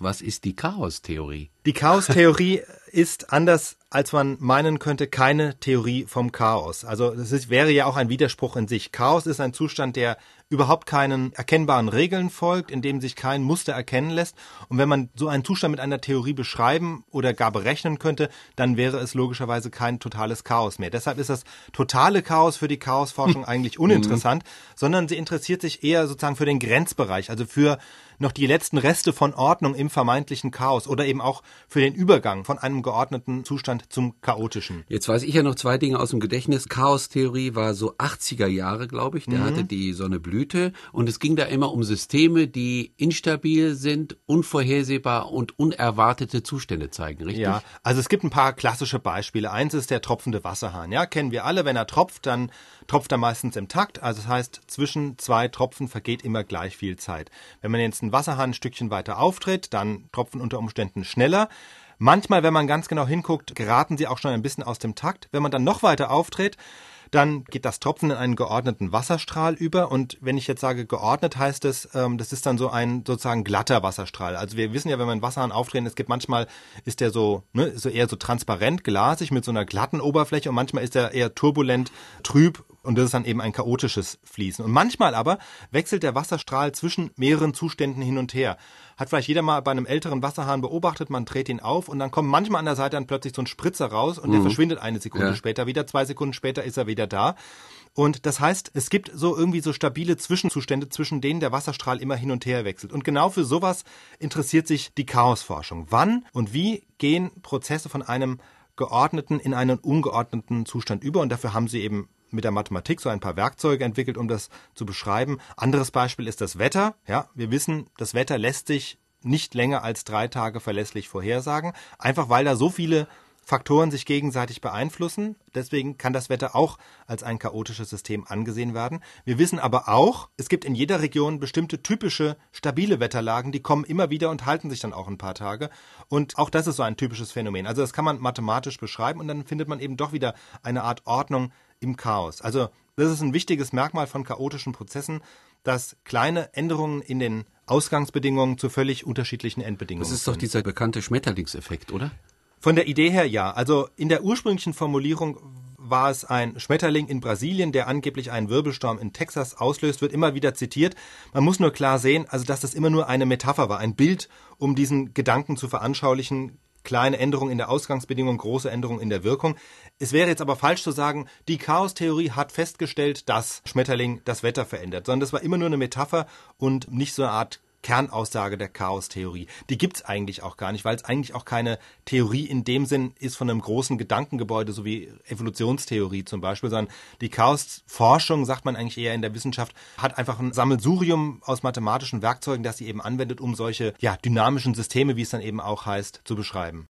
Was ist die Chaostheorie? Die Chaostheorie ist anders, als man meinen könnte, keine Theorie vom Chaos. Also das ist, wäre ja auch ein Widerspruch in sich. Chaos ist ein Zustand, der überhaupt keinen erkennbaren Regeln folgt, in dem sich kein Muster erkennen lässt. Und wenn man so einen Zustand mit einer Theorie beschreiben oder gar berechnen könnte, dann wäre es logischerweise kein totales Chaos mehr. Deshalb ist das totale Chaos für die Chaosforschung eigentlich uninteressant, sondern sie interessiert sich eher sozusagen für den Grenzbereich, also für noch die letzten Reste von Ordnung im vermeintlichen Chaos oder eben auch für den Übergang von einem geordneten Zustand zum chaotischen. Jetzt weiß ich ja noch zwei Dinge aus dem Gedächtnis. Chaostheorie war so 80er Jahre, glaube ich. Der mhm. hatte die Sonne Blüte und es ging da immer um Systeme, die instabil sind, unvorhersehbar und unerwartete Zustände zeigen, richtig? Ja, also es gibt ein paar klassische Beispiele. Eins ist der tropfende Wasserhahn. Ja, kennen wir alle. Wenn er tropft, dann tropft er meistens im Takt. Also das heißt, zwischen zwei Tropfen vergeht immer gleich viel Zeit. Wenn man jetzt einen Wasserhahn ein Stückchen weiter auftritt, dann tropfen unter Umständen schneller. Manchmal, wenn man ganz genau hinguckt, geraten sie auch schon ein bisschen aus dem Takt. Wenn man dann noch weiter auftritt, dann geht das Tropfen in einen geordneten Wasserstrahl über. Und wenn ich jetzt sage geordnet, heißt es, ähm, das ist dann so ein sozusagen glatter Wasserstrahl. Also wir wissen ja, wenn wir einen Wasserhahn aufdrehen, es gibt manchmal, ist der so, ne, so eher so transparent, glasig mit so einer glatten Oberfläche und manchmal ist er eher turbulent, trüb und das ist dann eben ein chaotisches Fließen. Und manchmal aber wechselt der Wasserstrahl zwischen mehreren Zuständen hin und her. Hat vielleicht jeder mal bei einem älteren Wasserhahn beobachtet, man dreht ihn auf und dann kommt manchmal an der Seite dann plötzlich so ein Spritzer raus und mhm. der verschwindet eine Sekunde ja. später wieder, zwei Sekunden später ist er wieder da. Und das heißt, es gibt so irgendwie so stabile Zwischenzustände, zwischen denen der Wasserstrahl immer hin und her wechselt. Und genau für sowas interessiert sich die Chaosforschung. Wann und wie gehen Prozesse von einem geordneten in einen ungeordneten Zustand über? Und dafür haben sie eben mit der Mathematik so ein paar Werkzeuge entwickelt, um das zu beschreiben. Anderes Beispiel ist das Wetter. Ja, wir wissen, das Wetter lässt sich nicht länger als drei Tage verlässlich vorhersagen, einfach weil da so viele Faktoren sich gegenseitig beeinflussen. Deswegen kann das Wetter auch als ein chaotisches System angesehen werden. Wir wissen aber auch, es gibt in jeder Region bestimmte typische stabile Wetterlagen, die kommen immer wieder und halten sich dann auch ein paar Tage. Und auch das ist so ein typisches Phänomen. Also das kann man mathematisch beschreiben und dann findet man eben doch wieder eine Art Ordnung im Chaos. Also das ist ein wichtiges Merkmal von chaotischen Prozessen, dass kleine Änderungen in den Ausgangsbedingungen zu völlig unterschiedlichen Endbedingungen. Das ist doch dieser bekannte Schmetterlingseffekt, oder? Von der Idee her ja. Also in der ursprünglichen Formulierung war es ein Schmetterling in Brasilien, der angeblich einen Wirbelsturm in Texas auslöst, wird immer wieder zitiert. Man muss nur klar sehen, also dass das immer nur eine Metapher war, ein Bild, um diesen Gedanken zu veranschaulichen kleine Änderung in der Ausgangsbedingung, große Änderung in der Wirkung. Es wäre jetzt aber falsch zu sagen, die Chaostheorie hat festgestellt, dass Schmetterling das Wetter verändert, sondern das war immer nur eine Metapher und nicht so eine Art Kernaussage der Chaostheorie. Die gibt's eigentlich auch gar nicht, weil es eigentlich auch keine Theorie in dem Sinn ist von einem großen Gedankengebäude, so wie Evolutionstheorie zum Beispiel, sondern die Chaosforschung, sagt man eigentlich eher in der Wissenschaft, hat einfach ein Sammelsurium aus mathematischen Werkzeugen, das sie eben anwendet, um solche ja, dynamischen Systeme, wie es dann eben auch heißt, zu beschreiben.